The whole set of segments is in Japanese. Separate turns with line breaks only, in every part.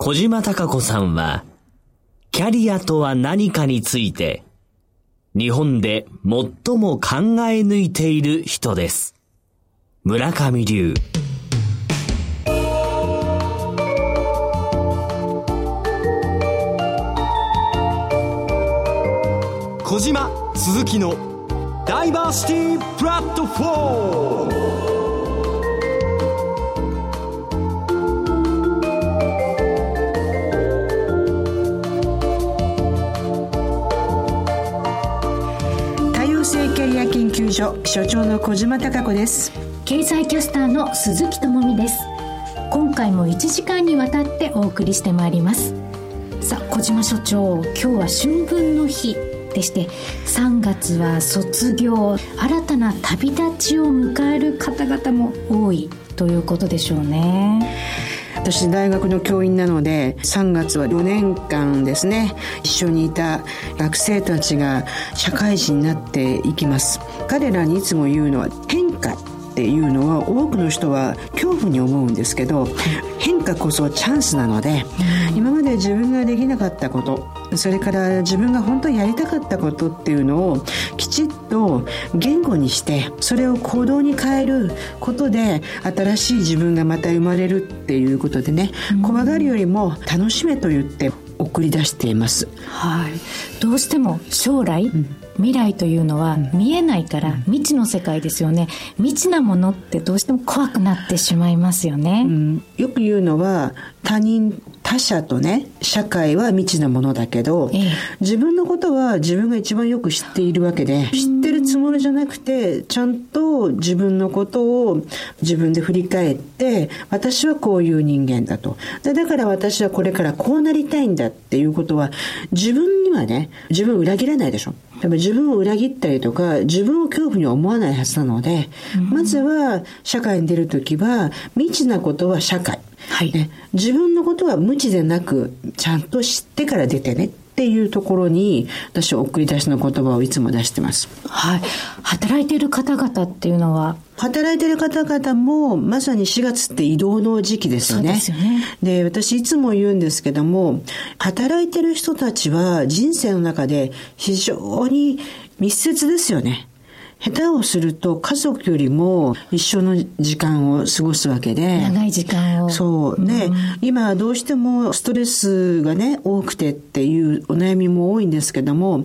小島隆子さんは、キャリアとは何かについて、日本で最も考え抜いている人です。村上流。
小島鈴木のダイバーシティプラットフォーム
所所長の小島貴子です。
経済キャスターの鈴木智美です。今回も1時間にわたってお送りしてまいります。さあ小島所長今日は春分の日でして3月は卒業新たな旅立ちを迎える方々も多いということでしょうね。
私大学の教員なので3月は4年間ですね一緒にいた学生たちが社会人になっていきます彼らにいつも言うのは変化っていうのは多くの人は恐怖に思うんですけど変化こそチャンスなので今まで自分ができなかったことそれから自分が本当にやりたかったことっていうのをきちっと言語にしてそれを行動に変えることで新しい自分がまた生まれるっていうことでね怖がるよりも楽しめと言って送り出しています。
はい。どうしても将来、うん未来というのは見えないから未知の世界ですよね。未知なものってどうしても怖くなってしまいますよね、
うん、よく言うのは他人他者とね社会は未知なものだけど、ええ、自分のことは自分が一番よく知っているわけで知ってるつもりじゃなくてちゃんと自分のことを自分で振り返って私はこういう人間だと。でだから私はこれからこうなりたいんだっていうことは自分にはね自分を裏切らないでしょ。多分自分を裏切ったりとか自分を恐怖に思わないはずなので、まずは社会に出る時は未知なことは社会。はい、ね、自分のことは無知でなくちゃんと知ってから出てねっていうところに私は送り出しの言葉をいつも出してます。
はい。働いている方々っていうのは？
働いている方々もまさに4月って移動の時期ですよね。
でね
で、私いつも言うんですけども、働いてる人たちは人生の中で非常に密接ですよね。下手をすると家族よりも一緒の時間を過ごすわけで。
長い時間を。
そう。ね、うん、今どうしてもストレスがね、多くてっていうお悩みも多いんですけども、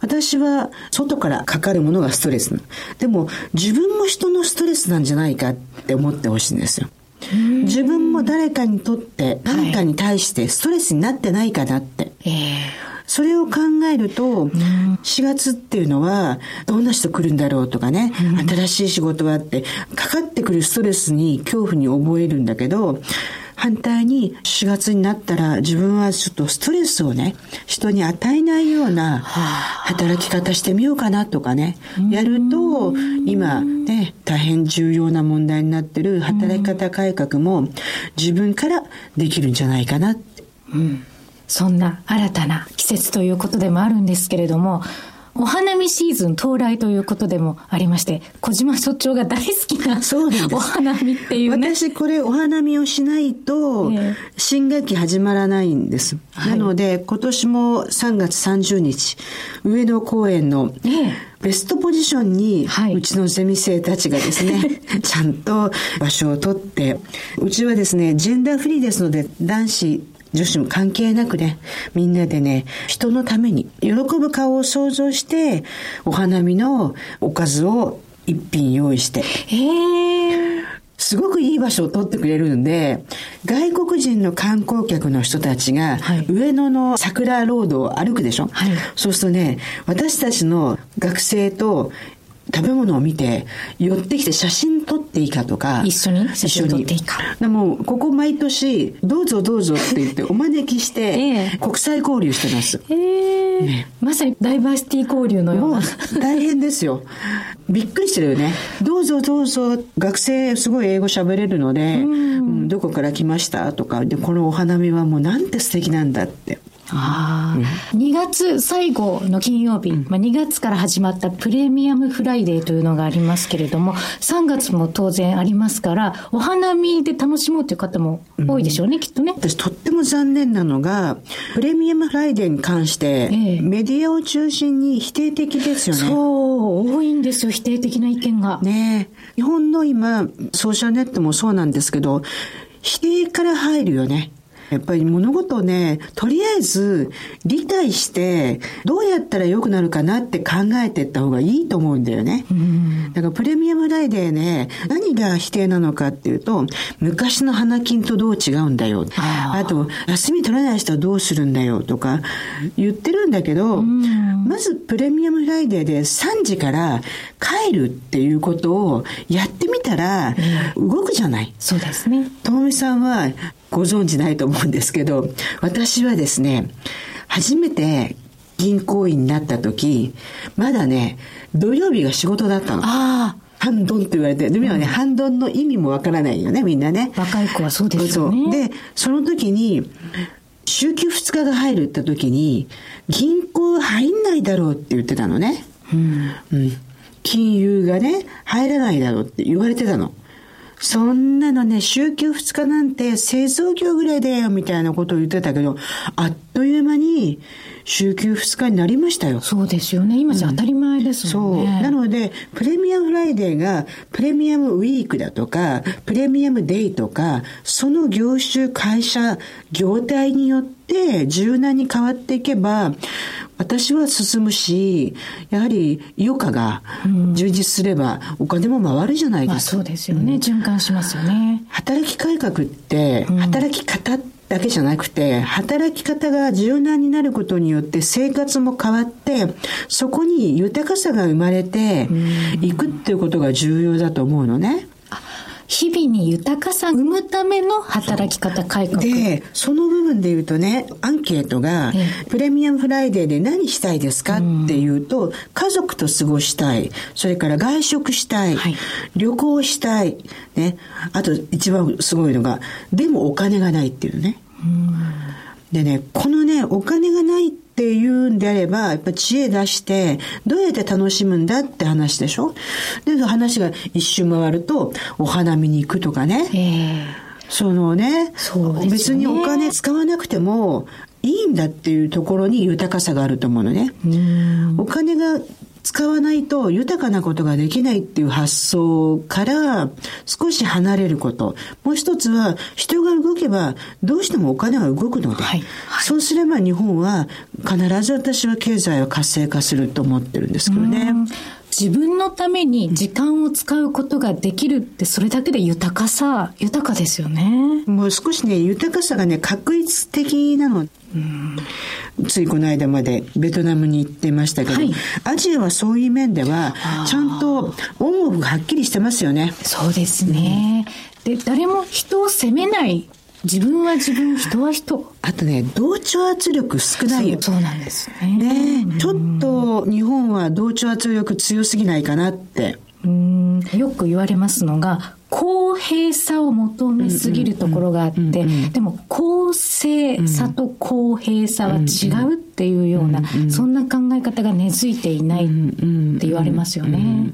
私は外からかかるものがストレス。でも自分も人のストレスなんじゃないかって思ってほしいんですよ。自分も誰かにとって何かに対してストレスになってないかなって。はいえーそれを考えると、4月っていうのは、どんな人来るんだろうとかね、新しい仕事はって、かかってくるストレスに恐怖に覚えるんだけど、反対に4月になったら自分はちょっとストレスをね、人に与えないような働き方してみようかなとかね、やると、今ね、大変重要な問題になってる働き方改革も自分からできるんじゃないかなって。
うんそんな新たな季節ということでもあるんですけれども、お花見シーズン到来ということでもありまして、小島所長が大好きなお花見っていうね。
私これお花見をしないと、新学期始まらないんです。なので、今年も3月30日、上野公園の、ベストポジションに、うちのゼミ生たちがですね、ちゃんと場所を取って、うちはですね、ジェンダーフリーですので、男子女子も関係なくね、みんなでね、人のために、喜ぶ顔を想像して、お花見のおかずを一品用意して。
へ
すごくいい場所を取ってくれるんで、外国人の観光客の人たちが、上野の桜ロードを歩くでしょ、はい、そうするとね、私たちの学生と食べ物を見て寄ってきて写真撮っていいかとか。
一緒に？写真撮っていいか？
でもここ毎年どうぞどうぞって言ってお招きして国際交流してます、
えーね、まさにダイバーシティ交流のような。
大変ですよ。びっくりしてるよね。どうぞどうぞ学生すごい英語喋れるので、うん、どこから来ましたとか。でこのお花見はもうなんて素敵なんだって
ああ、2月最後の金曜日、まあ、2月から始まったプレミアムフライデーというのがありますけれども、3月も当然ありますから、お花見で楽しもうという方も多いでしょうね、きっとね。
私とっても残念なのが、プレミアムフライデーに関して、ええ、メディアを中心に否定的ですよね。
そう、多いんですよ、否定的な意見が。
ね日本の今、ソーシャルネットもそうなんですけど、否定から入るよね。やっぱり物事をね、とりあえず理解して、どうやったら良くなるかなって考えていった方がいいと思うんだよね。だからプレミアムライデーね、何が否定なのかっていうと、昔の花金とどう違うんだよ。あと、休み取れない人はどうするんだよとか言ってるんだけど、まずプレミアムフライデーで3時から帰るっていうことをやってみたら、動くじゃない。
そうですね。
ともみさんはご存知ないと思うんですけど、私はですね、初めて銀行員になった時、まだね、土曜日が仕事だったの。
ああ。
半ドンって言われて、でもね、うん、半ドンの意味もわからないよね、みんなね。
若い子はそうですよね。
で、その時に、週休2日が入るって時に、銀行入んないだろうって言ってたのね。うん。うん。金融がね、入らないだろうって言われてたの。そんなのね、週休2日なんて製造業ぐらいだよ、みたいなことを言ってたけど、あっという間に、週休2日になりましたよ。
そうですよね。今じゃ当たり前ですもんね、
うん、そう。なので、プレミアムフライデーが、プレミアムウィークだとか、プレミアムデイとか、その業種、会社、業態によって柔軟に変わっていけば、私は進むし、やはり余暇が充実すればお金も回るじゃないですか。まあ、
そうですよね、うん、循環しますよね。
働き改革って、働き方だけじゃなくて、働き方が柔軟になることによって生活も変わって、そこに豊かさが生まれていくっていうことが重要だと思うのね。
日々に豊かさを生むための働き方改革。
で、その部分で言うとね、アンケートが、プレミアムフライデーで何したいですか？っていうと、家族と過ごしたい。それから外食したい。はい、旅行したい。ね。あと一番すごいのが、でもお金がないっていうね。でね、このね、お金がないっていうんであれば、やっぱ知恵出して、どうやって楽しむんだって話でしょ？で、話が一周回ると、お花見に行くとかね。えー、そのね、ね別にお金使わなくても、いいんだっていうところに豊かさがあると思うのね。お金が使わないと豊かなことができないっていう発想から少し離れること。もう一つは人が動けばどうしてもお金は動くので、はいはい、そうすれば日本は必ず私は経済を活性化すると思ってるんですけどね。
自分のために時間を使うことができるってそれだけで豊かさ、豊かですよね。
もう少しね、豊かさがね、確率的なの。ついこの間までベトナムに行ってましたけど、はい、アジアはそういう面ではちゃんとオンオフがはっきりしてますよね。
そうですね。で、誰も人を責めない自分は自分、人は人。
あとね、同調圧力少ないよ。
そうなんですね。
ね、ちょっと日本は同調圧力強すぎないかなって。
うんよく言われますのが、公平さを求めすぎるところがあって、でも公正さと公平さは違うっていうような、そんな考え方が根付いていないって言われますよね。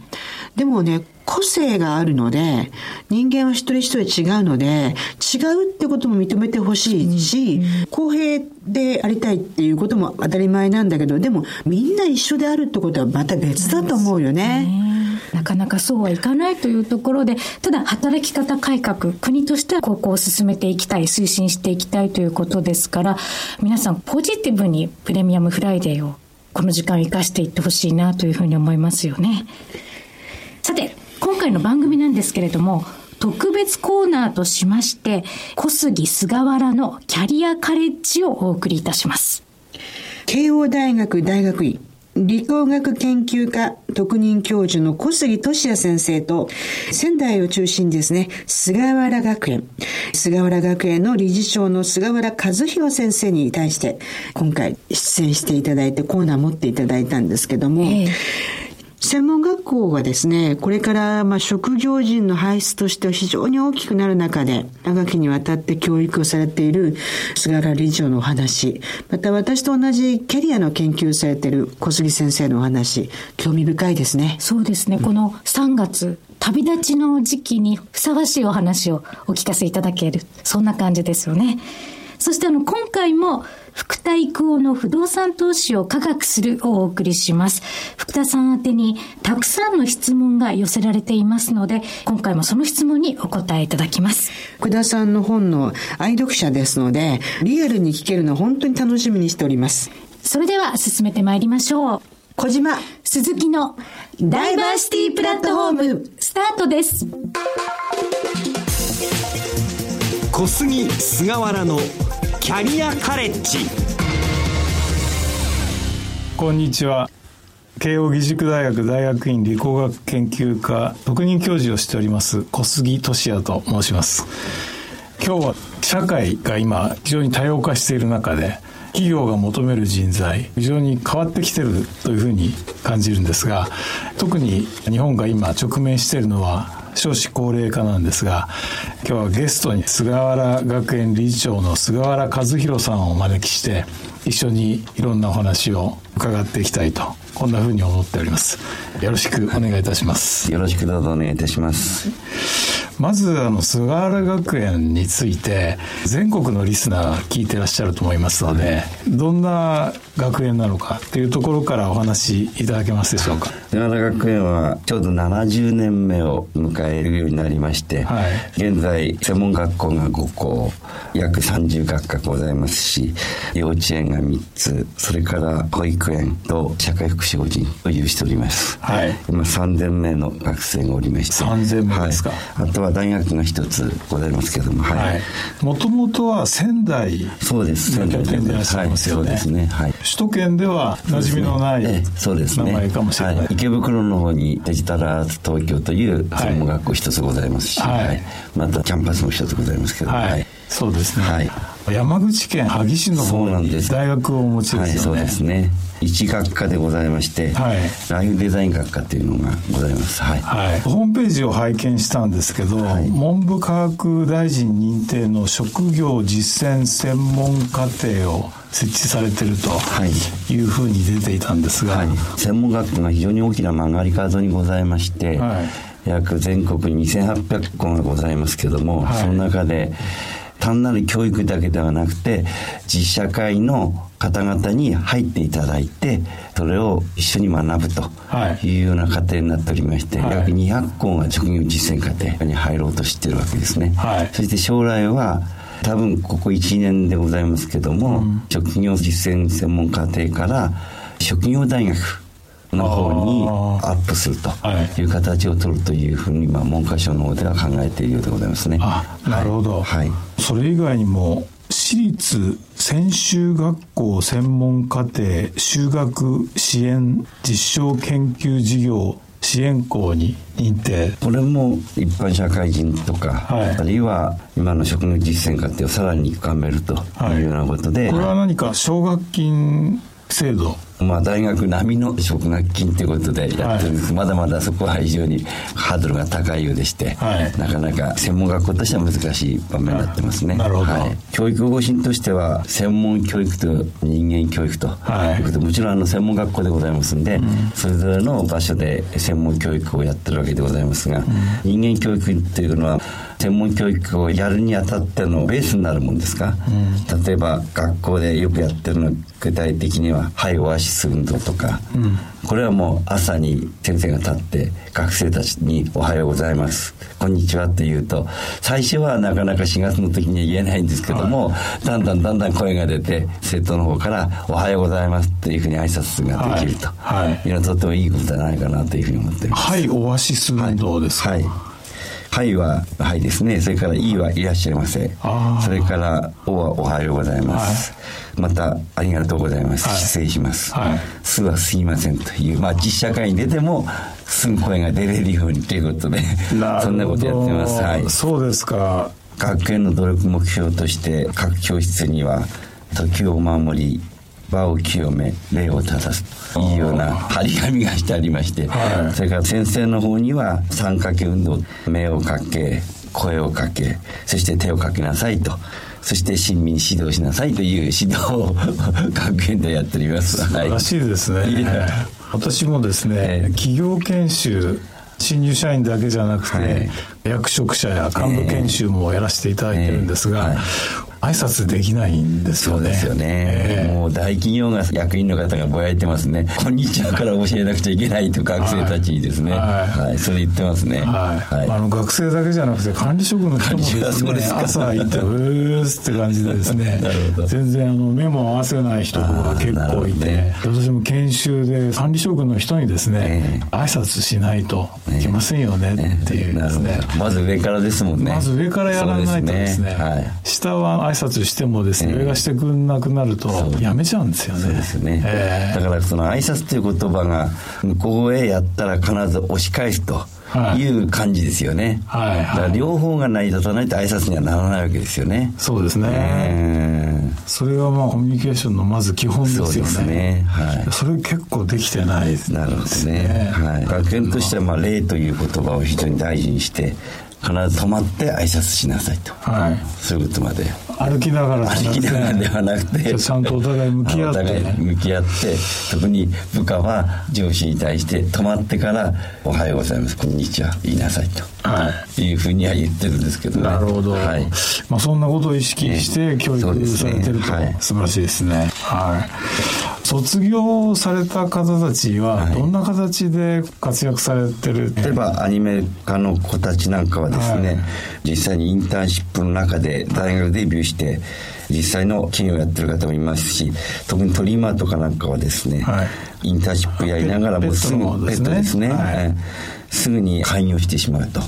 でもね、個性があるので、人間は一人一人違うので、違うってことも認めてほしいし、公平でありたいっていうことも当たり前なんだけど、でもみんな一緒であるってことはまた別だと思うよね。
なかなかそうはいかないというところで、ただ働き方改革、国としてはここを進めていきたい、推進していきたいということですから、皆さんポジティブにプレミアムフライデーをこの時間を生かしていってほしいなというふうに思いますよね。さて、今回の番組なんですけれども、特別コーナーとしまして、小杉菅原のキャリアカレッジをお送りいたします。
慶応大学大学院理工学研究科特任教授の小杉俊也先生と、仙台を中心にですね、菅原学園、菅原学園の理事長の菅原和弘先生に対して、今回出演していただいてコーナー持っていただいたんですけども、えー専門学校がですね、これからまあ職業人の輩出としては非常に大きくなる中で、長きにわたって教育をされている菅原理事長のお話、また私と同じキャリアの研究されている小杉先生のお話、興味深いですね。
そうですね。うん、この3月、旅立ちの時期にふさわしいお話をお聞かせいただける。そんな感じですよね。そしてあの、今回も、福田育夫の不動産投資を科学するをお送りします。福田さん宛てにたくさんの質問が寄せられていますので、今回もその質問にお答えいただきます。
福田さんの本の愛読者ですので、リアルに聞けるの本当に楽しみにしております。
それでは進めてまいりましょう。
小島
鈴木のダイバーシティプラットフォームスタートです。
小杉菅原のキャリアカレッジ。
こんにちは。慶應義塾大学大学院理工学研究科特任教授をしております小杉俊也と申します。今日は社会が今非常に多様化している中で企業が求める人材非常に変わってきてるというふうに感じるんですが特に日本が今直面しているのは少子高齢化なんですが今日はゲストに菅原学園理事長の菅原和弘さんをお招きして一緒にいろんなお話を伺っていきたいとこんなふうに思っております。よろしくお願いいたします。
よろしくどうぞお願いいたします。
まずあの菅原学園について全国のリスナー聞いてらっしゃると思いますのでどんな学園なのかっていうところからお話いただけますでしょうか？
菅原学園はちょうど70年目を迎えるようになりまして、はい、現在専門学校が5校約30学科ございますし幼稚園が3つそれから保育園と社会福祉法人を有しております、はい、今3000名の学生がおりまして。
3000名ですか、
はい、あとはは大学が一つございますけども、
はい。もともとは仙台
そうです。
仙台でいらっしゃいますよね。そうですね。はい。首都圏では馴染みのない、そうですね、名前かもしれない。
池袋の方にデジタルアーツ東京という専門学校一つございますし、はい。またキャンパスも一つございますけど、はい。
そうですね。はい。山口県萩市の方に大学をお持ちですよね。はい、
そうですね。一学科でございまして、はい、ライフデザイン学科というのがございます、はい、
はい、ホームページを拝見したんですけど、はい、文部科学大臣認定の職業実践専門課程を設置されてるとい。うふうに出ていたんですが、
専門学校が非常に大きな曲がり角にございまして、約全国に2800校がございますけども、その中で単なる教育だけではなくて実社会の方々に入っていただいてそれを一緒に学ぶとい。うような過程になっておりまして、はい、約200校が職業実践課程に入ろうとしているわけですね、はい、そして将来は多分ここ1年でございますけども、うん、職業実践専門課程から職業大学の方にアップするとい。う形を取るというふうに、まあ、文科省の方では考えているようでございますね。
なるほど、はい、それ以外にも私立専修学校専門課程修学支援実証研究事業支援校に認定。
これも一般社会人とか、はい、あるいは今の職業実践課程をさらに深めるというようなことで、はい、
これは何か奨学金制度
まあ、大学並みの奨学金ということでやってるんです、はい、まだまだそこは非常にハードルが高いようでして、はい、なかなか専門学校としては難しい場面になってますね。
なるほど、はい、
教育方針としては専門教育と人間教育ということ。で、もちろんあの専門学校でございますんで、うん、それぞれの場所で専門教育をやってるわけでございますが、うん、人間教育というのは専門教育をやるにあたってのベースになるもんですか、うん、例えば学校でよくやってるの具体的には「はいオアシス運動」とか、うん、これはもう朝に先生が立って学生たちに「おはようございます」「こんにちは」って言うと最初はなかなか4月の時には言えないんですけども、はい、だんだんだんだん声が出て生徒の方から「おはようございます」っていうふうに挨拶ができると、はい、はい、いうのはとてもいいことじゃないかなというふうに思っています。
はいオアシス運動ですか、
はいはいは、はいですね。それから、いはいらっしゃいませ。それから、おはおはようございます。はい、また、ありがとうございます。はい、失礼します。はい、すはすいませんという、まあ、実社会に出ても、すぐ声が出れるようにということで、そんなことやってます。はい。
そうですか。
学園の努力目標として、各教室には、時をお守り、場を清め礼を正すというような張り紙がしてありまして、はい、それから先生の方には三掛け運動目をかけ声をかけそして手をかけなさいとそして親身に指導しなさいという指導を学園でやっております。
素晴らしいですね、はい、私もですね、えー、企業研修新入社員だけじゃなくて、はい、役職者や幹部研修もやらせていただいてるんですが、えーはい挨拶できないんですよね。
そうですよね。えー、もう大企業が役員の方がぼやいてますね。こんにちはから教えなくちゃいけないと学生たちにですね。はい。はい、それ言ってますね。
はい。はい、あの学生だけじゃなくて管理職の人もですね、朝行って、うーすって感じでですね。なるほど。全然あの目も合わせない人が結構いて、ね、私も研修で管理職の人にですね、えー、挨拶しないといけませんよねっていうですね。
まず上からですもんね。
まず上からやらないとですね。すねはい。下は挨拶してもですね、上がしてくんなくなるとやめちゃうんですよね。そうですね。
えー、だからその挨拶という言葉が向こうへやったら必ず押し返すと。いう感じですよね。はい、はい、だから両方が成り立たないと挨拶にはならないわけですよね。
そうですね。えー、それはまあコミュニケーションのまず基本ですよね。そうですね。はい。それ結構できてないです
ね。なるほどね。はい。学園としてはまあ礼という言葉を非常に大事にして、必ず止まって挨拶しなさいと、はい、そういうことまで
歩きながら
歩きながらではなくて
ちゃんとお互い向き合って、ね、
向き合って特に部下は上司に対して止まってから「おはようございますこんにちは」言いなさいと、はい、いうふうには言ってるんですけど
ね。なるほど、はい。まあ、そんなことを意識して教育されてると、ねはい、素晴らしいですね。はい。卒業された方たちはどんな形で活躍されてる、
はい、例えばアニメ化の子たちなんかはですね、はい、実際にインターンシップの中で大学デビューして実際の企業をやってる方もいますし特にトリマーとかなんかはですね、はい、インターンシップやりながらもすぐペットですね、はい、すぐに開業してしまうと。い。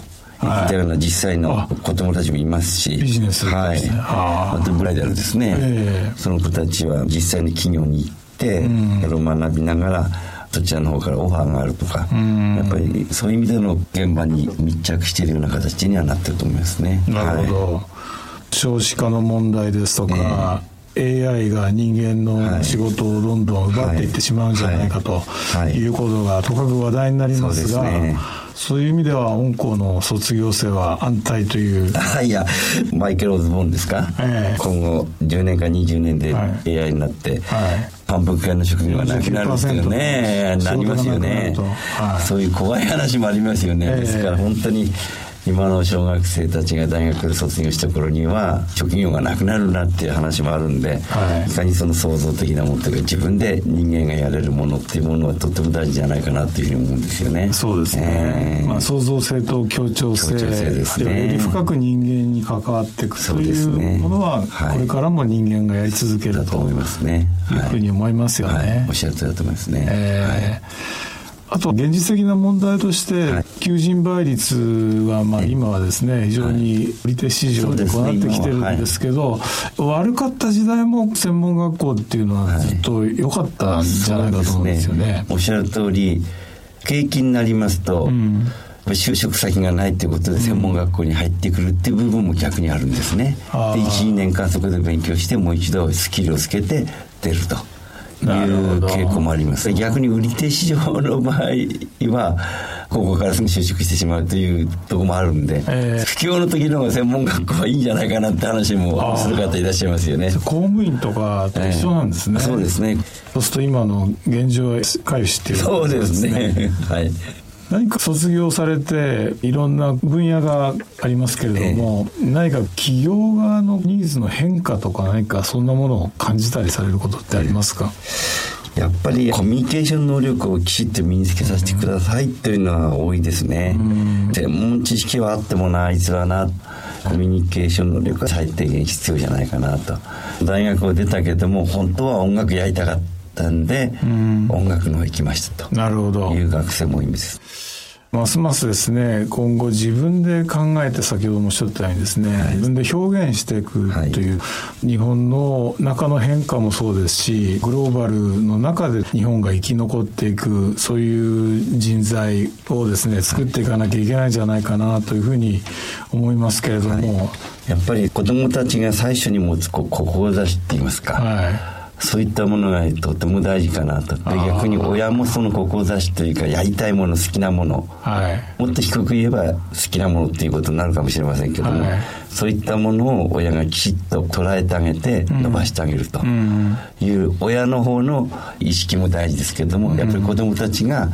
ったような実際の子供たちもいますし、
ビジネス、
ね、はい。あとブライダルですね、えー、その子たちは実際に企業に行って、それを学びながらそちらの方からオファーがあるとか、やっぱりそういう意味での現場に密着しているような形にはなってると思いますね。
なるほど、はい、少子化の問題ですとか、えー AI が人間の仕事をどんどん奪っていってしまうんじゃないかとい。うことがとかく話題になりますが、そういう意味では本校の卒業生は安泰という。
いやマイケル・オズボンですか、えー、今後10年か20年で AI になって、はい。反復系の職業がなくなるんですよねなりますよね、はい、そういう怖い話もありますよね、えー、ですから本当に今の小学生たちが大学で卒業した頃には職業がなくなるなっていう話もあるんで、はい、いかにその創造的なものというか自分で人間がやれるものっていうものはとっても大事じゃないかなっていうふうに思うんですよね。
そうですね。えー、まあ、創造性と協調性協調性ですね。より深く人間に関わっていくというものは、これからも人間がやり続けると思いますね。いうふうに思いますよね。はいはい、
おっしゃるとりだと思いますね。え
ーあと現実的な問題として、求人倍率はまあ今はですね、非常に売り手市場でこうなってきてるんですけど、悪かった時代も専門学校っていうのはずっと良かったんじゃないかと思うんですよね。
おっしゃる通り、景気になりますと、うん。就職先がないということで専門学校に入ってくるっていう部分も逆にあるんですね。で12年間そこで勉強してもう一度スキルをつけて出ると。いう傾向もあります。逆に売り手市場の場合は、ここからすぐ就職してしまうというところもあるんで、えー、不況の時の専門学校はいいんじゃないかなって話もする方いらっしゃいますよね。
公務員とかと一緒なんですね。
えー、そうですね。
そうすると今の現状は回避している、
ね、そうですね。はい。
何か卒業されていろんな分野がありますけれども、えー、何か企業側のニーズの変化とか何かそんなものを感じたりされることってありますか、
やっぱりコミュニケーション能力をきちっと身につけさせてくださいというのは多いですね。専門知識はあってもな、あいつはな、コミュニケーション能力は最低限必要じゃないかなと。大学を出たけども、本当は音楽やりたかった。ったんで、音楽の方行きましたと。なるほど。いう学生もいます。
ますますですね今後自分で考えて先ほどもおっしゃったようにですね、はい、自分で表現していくという、はい、日本の中の変化もそうですしグローバルの中で日本が生き残っていくそういう人材をですね作っていかなきゃいけないんじゃないかなというふうに思いますけれども、はい、
やっぱり子どもたちが最初に持つ志って言いますか、はいそういったものがとても大事かなと。で逆に親もその志というかやりたいもの好きなもの、はい、もっと低く言えば好きなものっていうことになるかもしれませんけども、はい、そういったものを親がきちっと捉えてあげて伸ばしてあげると。いう親の方の意識も大事ですけどもやっぱり子どもたちが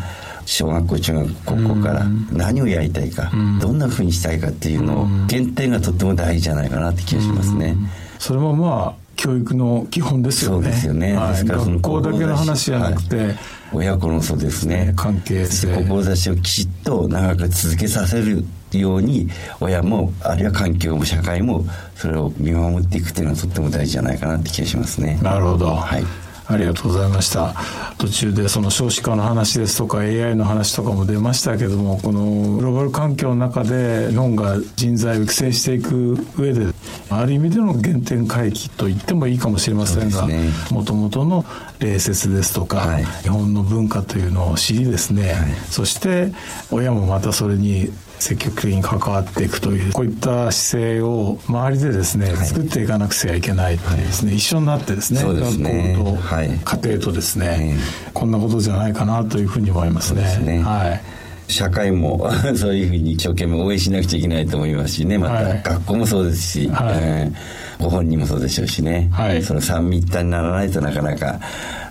小学校中学高校から何をやりたいか、どんなふうにしたいかっていうのを検定がとっても大事じゃないかなって気がしますね。
それもまあ教育の基本ですよね。そうですよね。はい、学校だけの話じゃなくて、はい、
親子のそうですね。
関係性。
志をきちっと長く続けさせるように、親も、あるいは環境も社会も、それを見守っていくっていうのはとっても大事じゃないかなって気がしますね。
なるほど。はい。ありがとうございました。途中でその少子化の話ですとか AI の話とかも出ましたけども、このグローバル環境の中で日本が人材を育成していく上で、ある意味での原点回帰と言ってもいいかもしれませんが、もともとの礼節ですとか、はい、日本の文化というのを知りですね、はい、そして親もまたそれに積極的に関わっていくというこういった姿勢を周りでですね、はい、作っていかなくちゃいけないというですね、はい、一緒になってですね学校と、はい、家庭とですね、こんなことじゃないかなというふうに思いますね。すね。はい。
社会も そういうふうに一生懸命応援しなくちゃいけないと思いますしね。また学校もそうですし、はい。えー、ご本人もそうでしょうしね、はい、その三位一体にならないとなかなか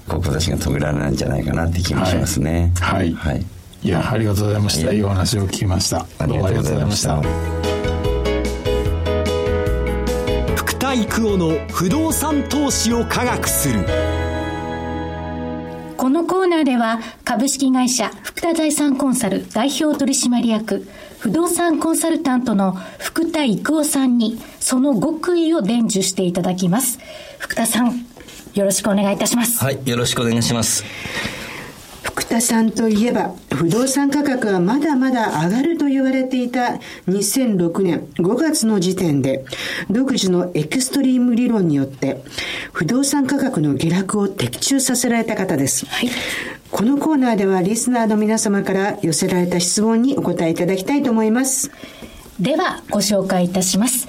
志が遂げられないんじゃないかなって気もしますね。
はい、はいいやありがとうございました。いいお話を聞きました。
どうもありがとうございました。
福田育夫の不動産投資を科学する。
このコーナーでは株式会社福田財産コンサル代表取締役不動産コンサルタントの福田育夫さんにその極意を伝授していただきます。福田さんよろしくお願いいたします。
はいよろしくお願いします
福田さんといえば不動産価格はまだまだ上がると言われていた2006年5月の時点で独自のエクストリーム理論によって不動産価格の下落を的中させられた方です、はい、このコーナーではリスナーの皆様から寄せられた質問にお答えいただきたいと思います。
ではご紹介いたします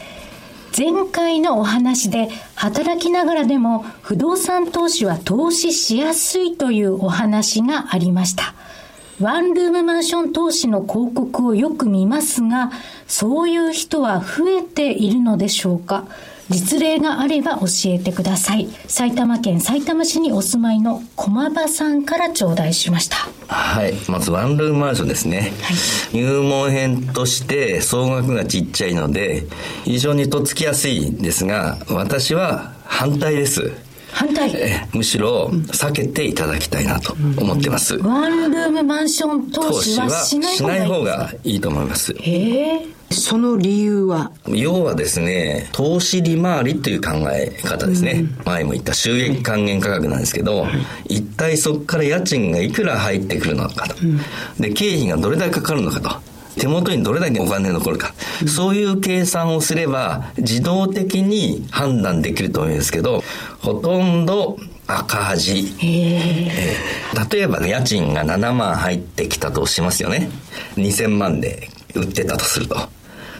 前回のお話で働きながらでも不動産投資は投資しやすいというお話がありました。ワンルームマンション投資の広告をよく見ますが、そういう人は増えているのでしょうか？実例があれば教えてください。埼玉県埼玉市にお住まいの駒場さんから頂戴しました。
はい。まずワンルームマンションですね。はい、入門編として総額がちっちゃいので、非常にとっつきやすいんですが、私は反対です。
反対？
むしろ避けていただきたいなと思ってます、
ワンルームマンション投資はしない
方がいいと思います
へえ
その理由は？
要はですね、投資利回りという考え方ですね。うん、前も言った収益還元価格なんですけど、はい、一体そこから家賃がいくら入ってくるのかと。うん、で、経費がどれだけかかるのかと。手元にどれだけお金が残るか、うん、そういう計算をすれば自動的に判断できると思うんですけど、ほとんど赤字。えー、例えば、ね、家賃が7万入ってきたとしますよね。2000万で売ってたとすると。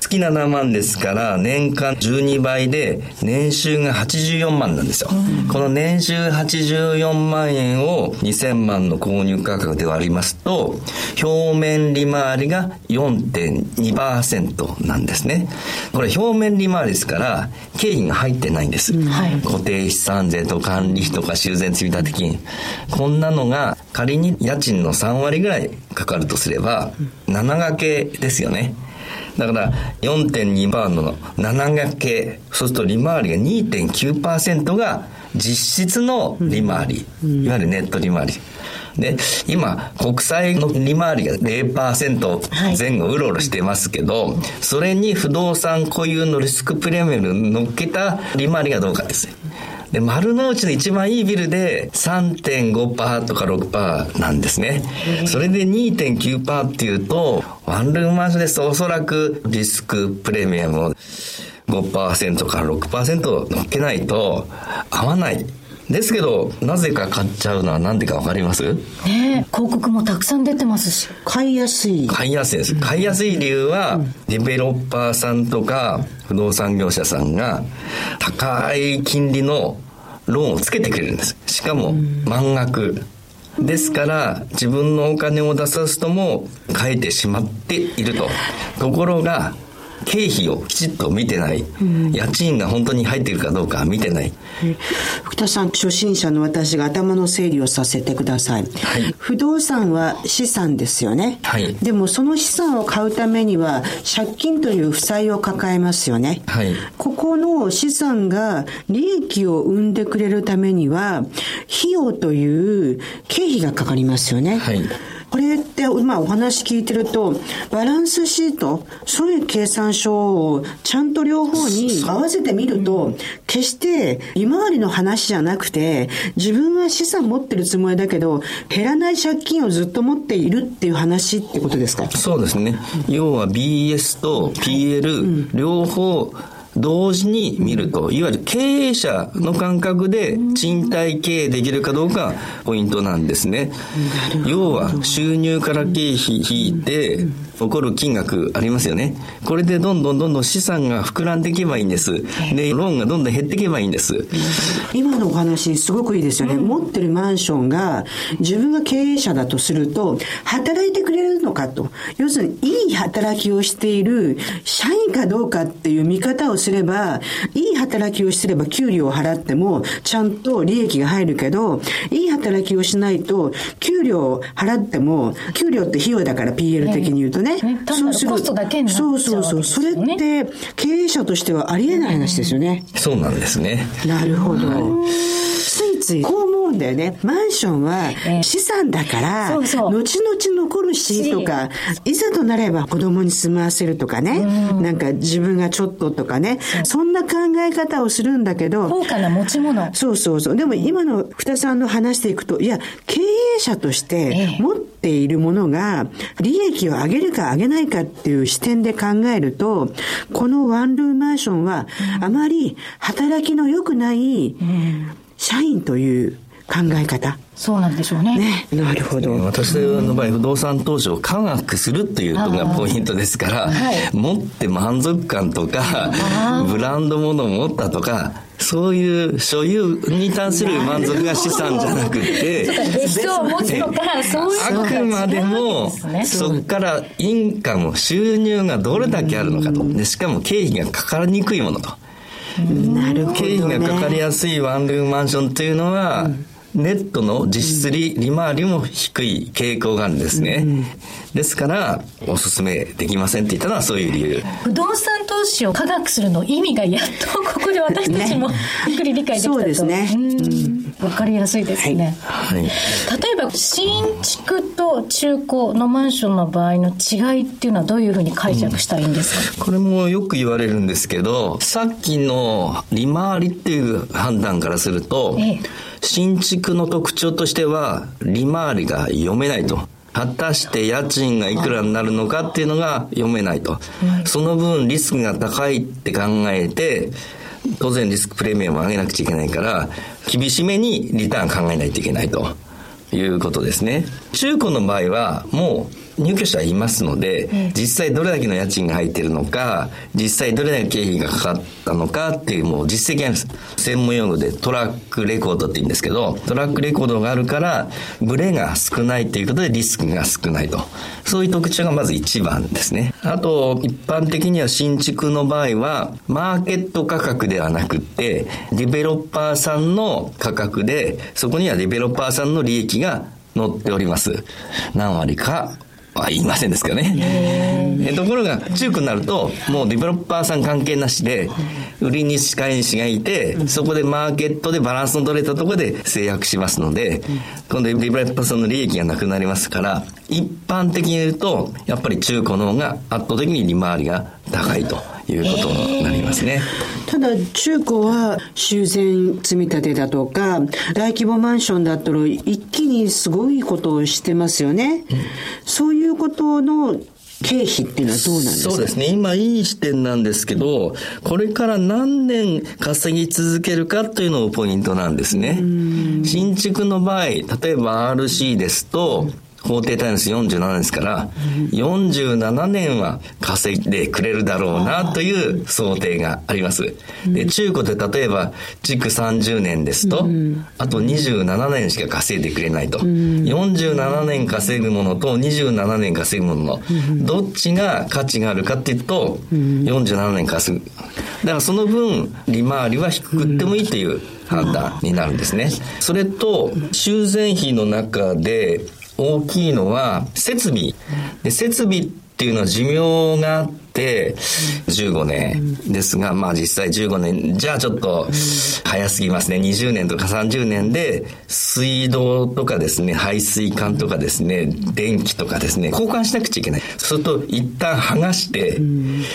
月7万ですから年間12倍で年収が84万なんですよ、うん、この年収84万円を2000万の購入価格で割りますと表面利回りが4.2%なんですね。これ表面利回りですから経費が入ってないんです、うん。はい、固定資産税と管理費とか修繕積立金。こんなのが仮に家賃の3割ぐらいかかるとすれば7掛けですよねだから4.2番の7掛け、そうすると利回りが2.9%が実質の利回り、いわゆるネット利回り。で、今、国債の利回りが0%前後うろうろしてますけど、はい、それに不動産固有のリスクプレミアム乗っけた利回りがどうかですで、丸の内の一番いいビルで3.5%とか6%なんですね。それで2.9%っていうと、ワンルームマンションですとおそらくリスクプレミアムを5%から6%乗っけないと合わない。ですけど、なぜか買っちゃうのは何でかわかります？
ね広告もたくさん出てますし。
買いやすい。
買いやすいです。買いやすい理由は、デベロッパーさんとか、不動産業者さんが、高い金利のローンをつけてくれるんです。しかも、満額。ですから、自分のお金を出さずとも変えてしまっていると。ところが、経費をきちっと見てない、うん、家賃が本当に入っているかどうか見てない、
福田さん初心者の私が頭の整理をさせてください、はい、不動産は資産ですよね、はい、でもその資産を買うためには借金という負債を抱えますよね、はい、ここの資産が利益を生んでくれるためには費用という経費がかかりますよね、はいこれって、まあお話聞いてると、バランスシート、そういう計算書をちゃんと両方に合わせてみると、決して利回りの話じゃなくて、自分は資産持ってるつもりだけど、減らない借金をずっと持っているっていう話ってことですか？
そうですね。要は BS と PL、両方、同時に見ると、いわゆる経営者の感覚で賃貸経営できるかどうかポイントなんですね。要は収入から経費引いて、起こる金額ありますよね。これでどんどんどんどん資産が膨らんでいけばいいんです。で、ローンがどんどん減っていけばいいんです。
今のお話すごくいいですよね。持ってるマンションが自分が経営者だとすると、働いてくれるのかと。要するに、いい働きをしている社員かどうかっていう見方をすれば、いい働きをしてれば給料を払っても、ちゃんと利益が入るけど、いい働きをしないと、給料を払っても、給料って費用だから PL 的に言うとね、ね。
そうするコストだけになっちゃう、
ね、そうそうそう。それって経営者としてはありえない話ですよね。
そうなんですね。
なるほど。つこう思うんだよね。マンションは資産だから、後々残るしとか、いざとなれば子供に住まわせるとかね、なんか自分がちょっととかね、そんな考え方をするんだけど、
高価な持ち物。
そうそうそう。でも今の二さんの話していくと、いや、経営者として持っているものが利益を上げるか上げないかっていう視点で考えると、このワンルームマンションはあまり働きの良くない、うん社員という考え方。
そうなんでしょうね。ね
なるほど。
私の場合、不動産投資を科学するというのがポイントですから、はい、持って満足感とか、ブランド物を持ったとか、そういう所有に関する満足が資産じゃなくて、
別荘を持つとか、そういう
あくまでも、そこからインカム、収入がどれだけあるのかと。でしかも経費がかかりにくいものと。
なるほど、ね、
経費がかかりやすいワンルームマンションっていうのは、うんネットの実質利利回りも低い傾向があるんですね。うん、ですから、おすすめできませんって言ったのはそういう理由。
不動産投資を科学するの意味がやっとここで私たちも、ゆっくり理解できたと。
そうですね。
わ、かりやすいですね。はい。例えば、新築と中古のマンションの場合の違いっていうのはどういうふうに解釈したらいいんです
か、うん、これもよく言われるんですけど、さっきの利回りっていう判断からすると、ええ新築の特徴としては、利回りが読めないと。果たして家賃がいくらになるのかっていうのが読めないと。その分リスクが高いって考えて、当然リスクプレミアムを上げなくちゃいけないから、厳しめにリターン考えないといけないということですね。中古の場合は、もう入居者はいますので、実際どれだけの家賃が入っているのか、実際どれだけ経費がかかったのかっていうもう実績があります。専門用語でトラックレコードって言うんですけど、トラックレコードがあるから、ブレが少ないということでリスクが少ないと。そういう特徴がまず一番ですね。あと、一般的には新築の場合は、マーケット価格ではなくて、デベロッパーさんの価格で、そこにはデベロッパーさんの利益が載っております。何割かは言いませんですけどね。えところが、中古になると、もうデベロッパーさん関係なしで、売りに使い主がいて、そこでマーケットでバランスの取れたところで制約しますので、今度デベロッパーさんの利益がなくなりますから、一般的に言うと、やっぱり中古の方が圧倒的に利回りが高いと。いうことになりますね。
ただ、中古は修繕積み立てだとか、大規模マンションだったら一気にすごいことをしてますよね。うん、そういうことの経費っていうのはどうなんですか？
そうですね。今いい視点なんですけど、これから何年稼ぎ続けるかというのがポイントなんですね。新築の場合、例えば RC ですと、法定タイムス47年ですから、47年は稼いでくれるだろうなという想定があります。で中古で例えば、築30年ですと、あと27年しか稼いでくれないと。47年稼ぐものと27年稼ぐものの、どっちが価値があるかっていうと、47年稼ぐ。だからその分、利回りは低くってもいいという判断になるんですね。それと、修繕費の中で大きいのは設備。で設備っていうのは寿命があって、15年ですが、まあ実際15年、じゃあちょっと早すぎますね。20年とか30年で、水道とかですね、排水管とかですね、電気とかですね、交換しなくちゃいけない。そうすると、一旦剥がして、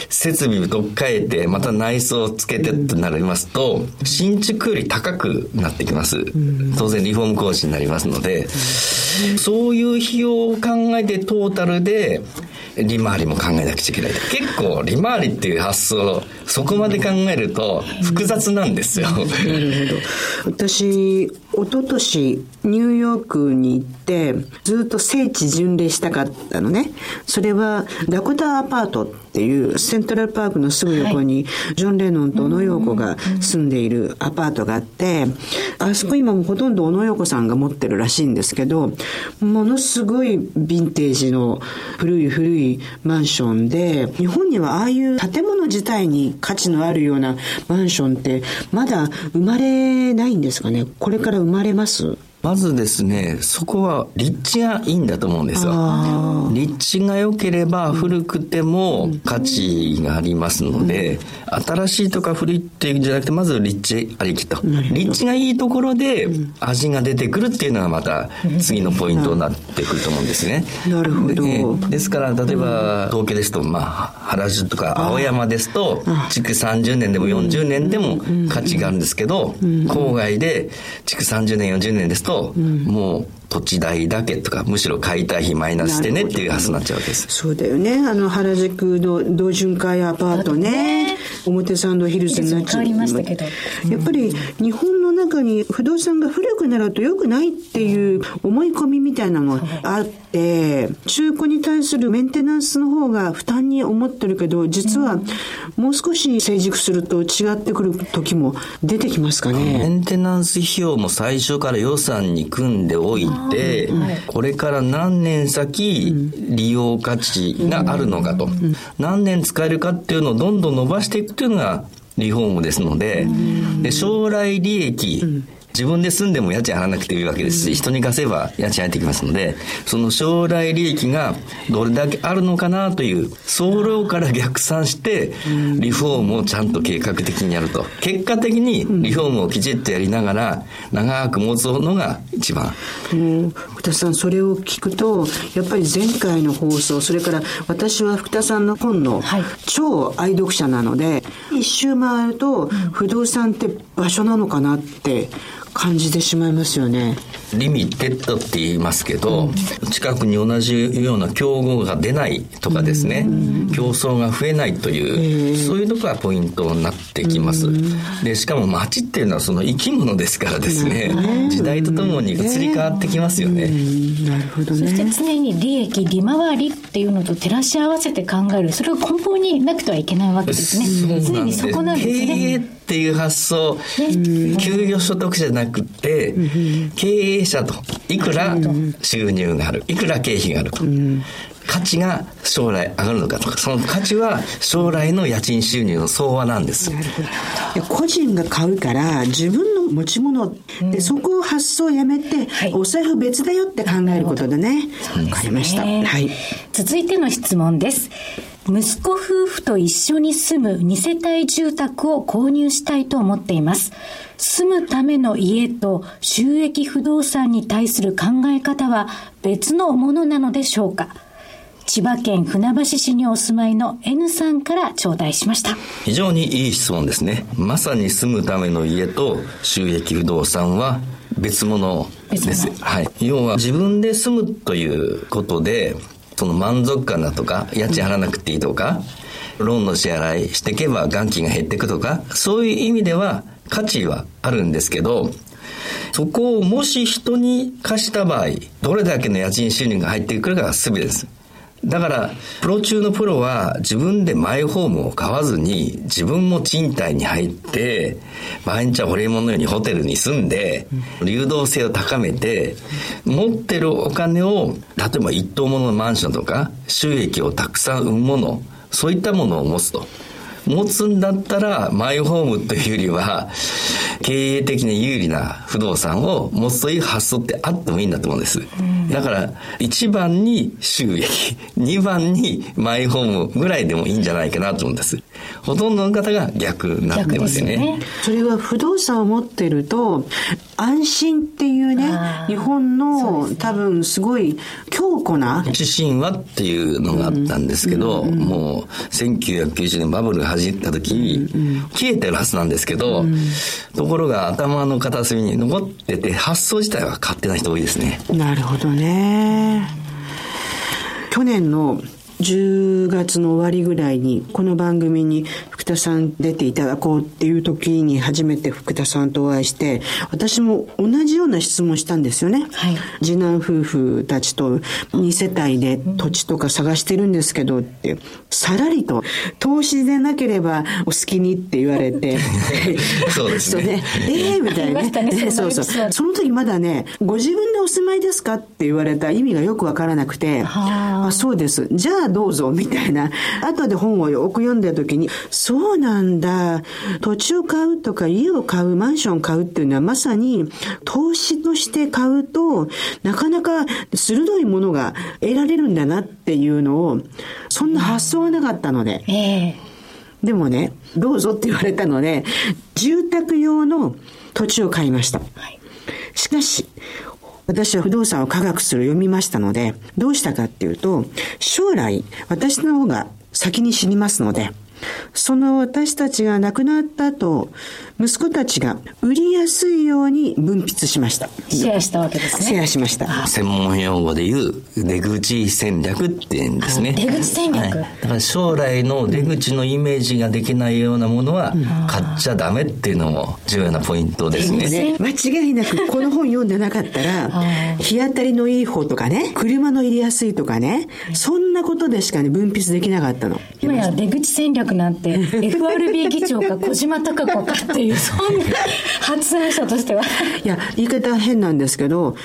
設備を取っ替えて、また内装をつけてとなりますと、新築より高くなってきます。当然リフォーム工事になりますので、そういう費用を考えてトータルで、利回りも考えなくちゃいけない。結構利回りっていう発想、そこまで考えると複雑なんですよ。なる
ほど。私、一昨年ニューヨークに行って、ずっと聖地巡礼したかったのね。それはダコタアパートっていうセントラルパークのすぐ横に、ジョン・レノンと小野洋子が住んでいるアパートがあって、あそこ今もほとんど小野洋子さんが持ってるらしいんですけど、ものすごいヴィンテージの古い古いマンションで、日本にはああいう建物自体に価値のあるようなマンションってまだ生まれないんですかね？これから生まれます？
まずですね、そこは立地がいいんだと思うんですよ。立地が良ければ古くても価値がありますので、うん、新しいとか古いっていうんじゃなくて、まず立地ありきと。立地がいいところで味が出てくるっていうのがまた次のポイントになってくると思うんですね。
なるほど。
ですから、例えば東京ですと、まあ、原宿とか青山ですと、築30年でも40年でも価値があるんですけど、郊外で築30年、40年ですと、と、うん、もう土地代だけとか、むしろ解体費マイナスでねっていう発想になっちゃうわけです。
そうだよね。あの、原宿の同潤会アパートね、表参道ヒルズになっちゃう。やっぱり日本の中に不動産が古くなると良くないっていう思い込みみたいなのがあって、中古に対するメンテナンスの方が負担に思ってるけど、実はもう少し成熟すると違ってくる時も出てきますかね。
メンテナンス費用も最初から予算に組んでおいて、て、これから何年先利用価値があるのかと、何年使えるかっていうのをどんどん伸ばしていくっていうのがリフォームですので、で将来利益、自分で住んでも家賃払わなくていいわけですし、人に貸せば家賃入ってきますので、その将来利益がどれだけあるのかなという、総量から逆算して、リフォームをちゃんと計画的にやると。結果的にリフォームをきちっとやりながら、長く持つのが一番。
うん、福田さん、それを聞くと、やっぱり前回の放送、それから私は福田さんの本の超愛読者なので、一周回ると不動産って場所なのかなって感じてしまいますよね。
リミテッドって言いますけど、うん、近くに同じような競合が出ないとかですね、うん、競争が増えないという、そういうとこがポイントになってきます。で、しかも街っていうのはその生き物ですからですね、時代とともに移り変わってきますよね。
なるほどね。
そして常に利益、利回りっていうのと照らし合わせて考える、それが根本になくてはいけないわけですね。常にそこなんですね。
っていう発想、給与所得じゃなくて、経営者といくら収入がある、いくら経費があると。価値が将来上がるのかとか、その価値は将来の家賃収入の相和なんです。
個人が買うから自分の持ち物、でそこを発想をやめて、はい、お財布別だよって考えることでね。わ、かりました。はい。
続いての質問です。息子夫婦と一緒に住む2世帯住宅を購入したいと思っています。住むための家と収益不動産に対する考え方は別のものなのでしょうか？千葉県船橋市にお住まいの N さんから頂戴しました。
非常にいい質問ですね。まさに住むための家と収益不動産は別物です。はい。要は自分で住むということで、その満足感だとか、家賃払わなくていいとか、ローンの支払いしていけば元金が減っていくとか、そういう意味では価値はあるんですけど、そこをもし人に貸した場合、どれだけの家賃収入が入ってくるかが全てです。だから、プロ中のプロは自分でマイホームを買わずに、自分も賃貸に入って、毎日はホリエモンのようにホテルに住んで、流動性を高めて、持ってるお金を、例えば一棟もののマンションとか、収益をたくさん生むもの、そういったものを持つと。持つんだったら、マイホームというよりは、経営的に有利な不動産を持つという発想ってあってもいいんだと思うんです。だから、1番に収益、2番にマイホームぐらいでもいいんじゃないかなと思うんです。ほとんどの方が逆になってますよね。ね
それは不動産を持ってると、安心っていうね、日本の、ね、多分すごい強固な。
地震はっていうのがあったんですけど、うんうん、もう1990年バブルが始まった時に、消えてるはずなんですけど、うん、ところが頭の片隅に残ってて、発想自体は勝手な人多いですね。
なるほどね。去年の10月の終わりぐらいにこの番組に福田さん出ていただこうっていう時に初めて福田さんとお会いして私も同じような質問したんですよね、はい、次男夫婦たちと2世帯で土地とか探してるんですけどってさらりと投資でなければお好きにって言われて。
そうですね。
ええー、みたいなね。ねそうそう。その時まだねご自分でお住まいですかって言われた意味がよくわからなくて。あそうです。じゃあどうぞ、みたいな。後で本をよく読んだ時に、そうなんだ。土地を買うとか家を買う、マンションを買うっていうのはまさに投資として買うと、なかなか鋭いものが得られるんだなっていうのを、そんな発想がなかったので。えー、でもね、どうぞって言われたので、住宅用の土地を買いました。はいしかし、私は不動産を科学する読みましたので、どうしたかっていうと、将来、私の方が先に死にますので、その私たちが亡くなった後、息子たちが売りやすいように分泌しました。
シェアしたわけですね。
シェアしました。
専門用語で言う出口戦略って言うんですね。
出口戦略、はい、
だから将来の出口のイメージができないようなものは買っちゃダメっていうのも重要なポイントですね。ね
間違いなくこの本読んでなかったら、日当たりのいい方とかね、車の入れやすいとかね、そんなことでしかね、分泌できなかったの。
今や出口戦略なんて FRB 議長か小島貴子かっていうそんな発案者としては
いや言い方は変なんですけど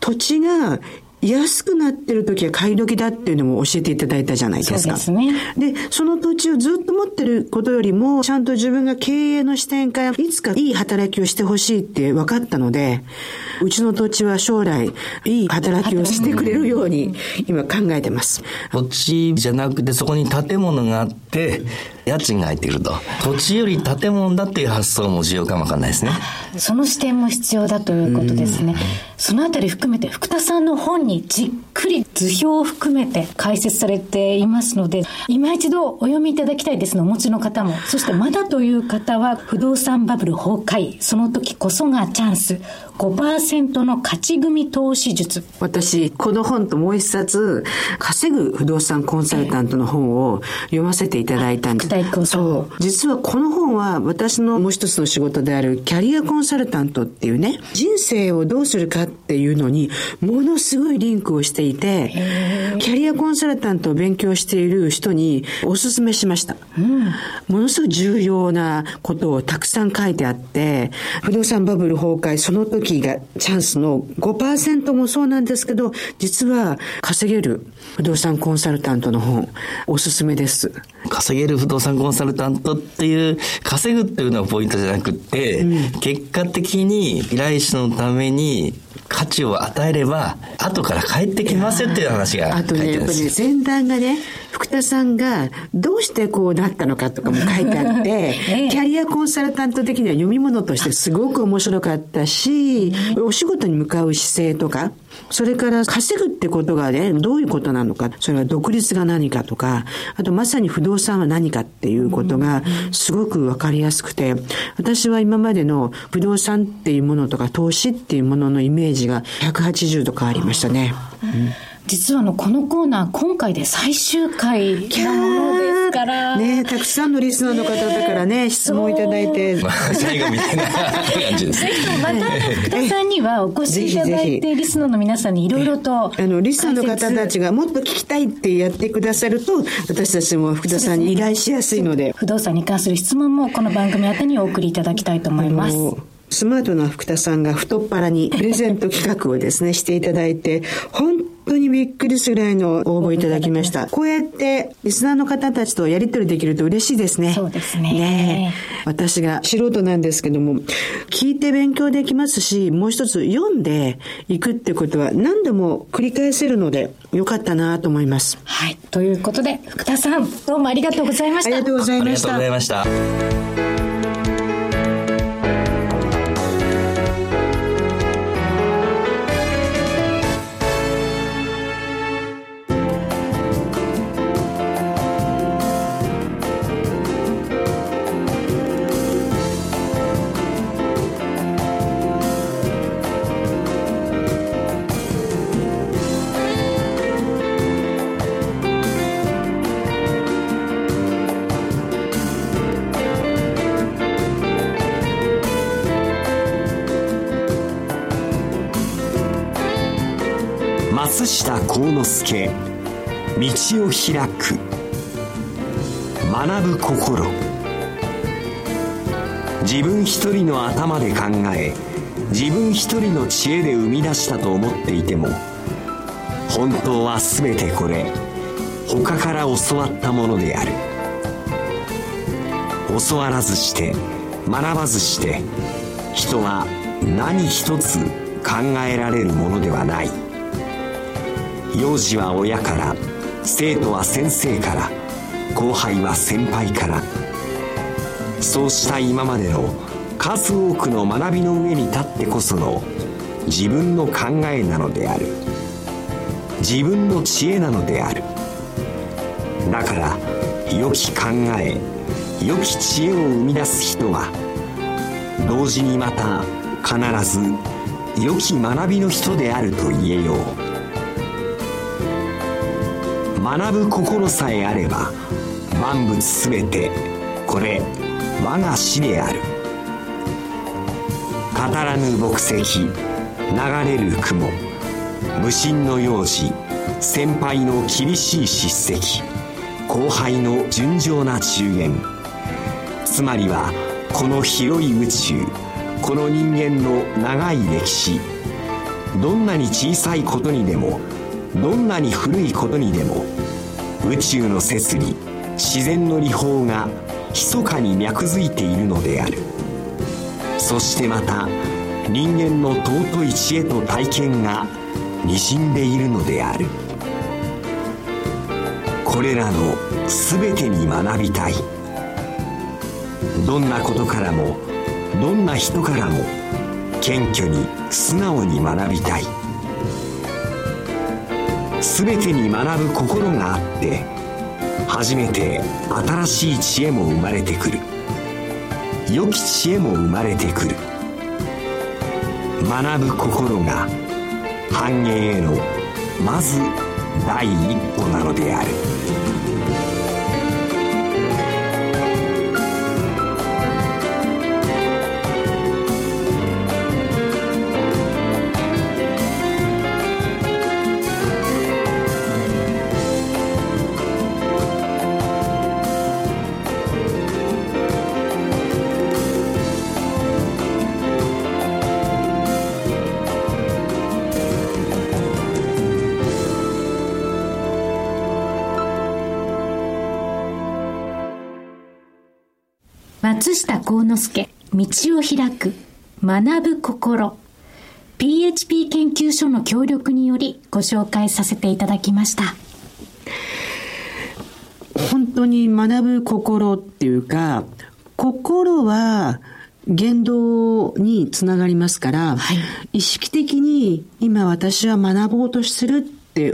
土地が安くなってる時は買い時だっていうのも教えていただいたじゃないですか。そう
ですね。
で、その土地をずっと持ってることよりも、ちゃんと自分が経営の視点からいつかいい働きをしてほしいって分かったので、うちの土地は将来いい働きをしてくれるように今考えてます。
土地じゃなくてそこに建物があって、家賃が入ってくると。土地より建物だっていう発想も重要かもわかんないですね。
その視点も必要だということですね。そのあたり含めて福田さんの本にじっくり図表を含めて解説されていますので、今一度お読みいただきたいですのお持ちの方も。そしてまだという方は不動産バブル崩壊、その時こそがチャンス。5%の勝ち組投資術。
私、この本ともう一冊、稼ぐ不動産コンサルタントの本を読ませていただいたんです。そう。実はこの本は私のもう一つの仕事であるキャリアコンサルタントっていうね、人生をどうするかっていうのに、ものすごいリンクをしていて、キャリアコンサルタントを勉強している人にお勧めしました。うん、ものすごい重要なことをたくさん書いてあって、不動産バブル崩壊、その時期がチャンスの5%もそうなんですけど、実は稼げる不動産コンサルタントの本、おすすめです。
稼げる不動産コンサルタントっていう、稼ぐっていうのはポイントじゃなくて、うん、結果的に依頼者のために価値を与えれば、後から帰ってきますっていう話が
あとね、やっぱり、ね、前段がね、福田さんがどうしてこうなったのかとかも書いてあって、キャリアコンサルタント的には読み物としてすごく面白かったし、お仕事に向かう姿勢とか、それから稼ぐってことがね、どういうことなのか、それは独立が何かとか、あとまさに不動産は何かっていうことがすごくわかりやすくて、私は今までの不動産っていうものとか投資っていうもののイメージが180度変わりましたね。
うん実はのこのコーナー今回で最終回なものです
な、ね、たくさんのリスナーの方だからね、質問いただいて。ま
あ、最後みたいな感じです。ぜ
ひ、また、福田さんにはお越しいただいて、リスナーの皆さんにいろいろと。
あの、リスナーの方たちがもっと聞きたいってやってくださると、私たちも福田さんに依頼しやすいので。
不動産に関する質問も、この番組宛てにお送りいただきたいと思います。
スマートな福田さんが太っ腹にプレゼント企画をですね、していただいて、本当にびっくりするぐらいの応募いただきました。こうやってリスナーの方たちとやり取りできると嬉しいですね。
そうですね。ね
私が素人なんですけども、聞いて勉強できますし、もう一つ読んでいくってことは何度も繰り返せるので、よかったなと思います。
はい。ということで、福田さん、どうもありがとうございました。
ありがとうございました。
ありがとうございました。
下幸之助。道を開く。学ぶ心。自分一人の頭で考え自分一人の知恵で生み出したと思っていても本当は全てこれ他から教わったものである。教わらずして学ばずして人は何一つ考えられるものではない。幼児は親から生徒は先生から後輩は先輩から。そうした今までの数多くの学びの上に立ってこその自分の考えなのである。自分の知恵なのである。だから良き考え良き知恵を生み出す人は同時にまた必ず良き学びの人であると言えよう。学ぶ心さえあれば万物すべてこれ我が師である。語らぬ牧石流れる雲無心の幼児先輩の厳しい叱責後輩の純情な中言つまりはこの広い宇宙この人間の長い歴史どんなに小さいことにでもどんなに古いことにでも宇宙の摂理自然の理法が密かに脈づいているのである。そしてまた人間の尊い知恵と体験がにじんでいるのである。これらの全てに学びたい。どんなことからもどんな人からも謙虚に素直に学びたい。全てに学ぶ心があって初めて新しい知恵も生まれてくる。良き知恵も生まれてくる。学ぶ心が繁栄へのまず第一歩なのである。
道を開く、学ぶ心。PHP 研究所の協力によりご紹介させていただきました。
本当に学ぶ心っていうか、心は言動につながりますから、はい、意識的に今私は学ぼうとするって